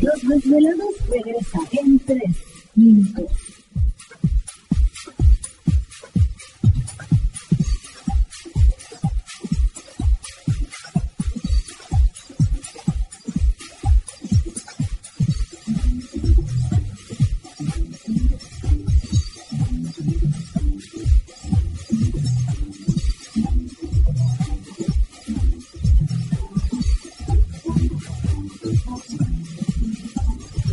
Los desvelados regresa en tres minutos.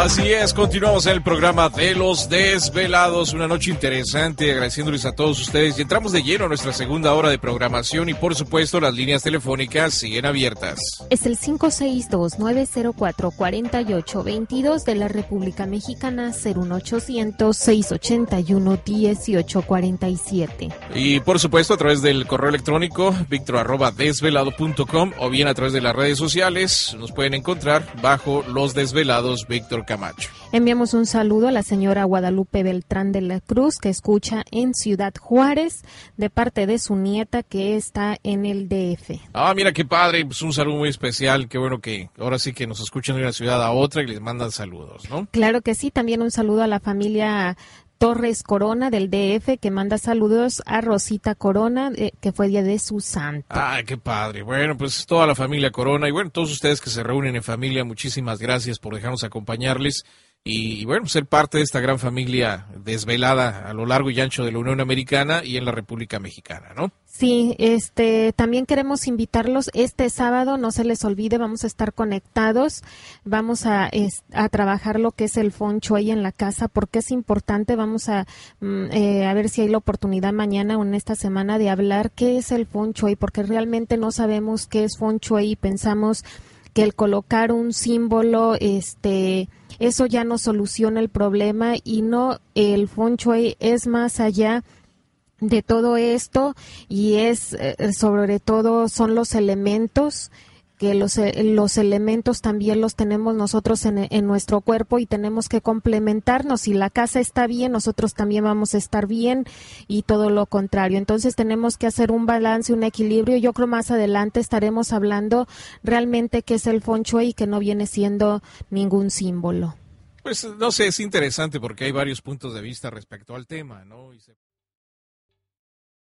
Así es, continuamos en el programa de los desvelados, una noche interesante, agradeciéndoles a todos ustedes y entramos de lleno a nuestra segunda hora de programación y por supuesto las líneas telefónicas siguen abiertas. Es el 562-904-4822 de la República Mexicana, 01800-681-1847. Y por supuesto a través del correo electrónico victor.desvelado.com o bien a través de las redes sociales nos pueden encontrar bajo los desvelados Víctor Camacho. Enviamos un saludo a la señora Guadalupe Beltrán de la Cruz, que escucha en Ciudad Juárez, de parte de su nieta que está en el DF. Ah, mira qué padre, pues un saludo muy especial, qué bueno que ahora sí que nos escuchan de una ciudad a otra y les mandan saludos, ¿no? Claro que sí, también un saludo a la familia Torres Corona del DF que manda saludos a Rosita Corona eh, que fue día de su santo. Ay, qué padre. Bueno, pues toda la familia Corona y bueno, todos ustedes que se reúnen en familia, muchísimas gracias por dejarnos acompañarles y, bueno, ser parte de esta gran familia desvelada a lo largo y ancho de la Unión Americana y en la República Mexicana, ¿no? Sí, este, también queremos invitarlos este sábado, no se les olvide, vamos a estar conectados, vamos a, a trabajar lo que es el foncho ahí en la casa, porque es importante, vamos a, mm, eh, a ver si hay la oportunidad mañana o en esta semana de hablar qué es el foncho ahí, porque realmente no sabemos qué es foncho ahí, pensamos que el colocar un símbolo, este, eso ya no soluciona el problema y no el feng es más allá de todo esto y es eh, sobre todo son los elementos que los, eh, los elementos también los tenemos nosotros en, en, nuestro cuerpo y tenemos que complementarnos. Si la casa está bien, nosotros también vamos a estar bien y todo lo contrario. Entonces tenemos que hacer un balance, un equilibrio. Yo creo más adelante estaremos hablando realmente qué es el feng y que no viene siendo ningún símbolo. Pues no sé, es interesante porque hay varios puntos de vista respecto al tema, ¿no?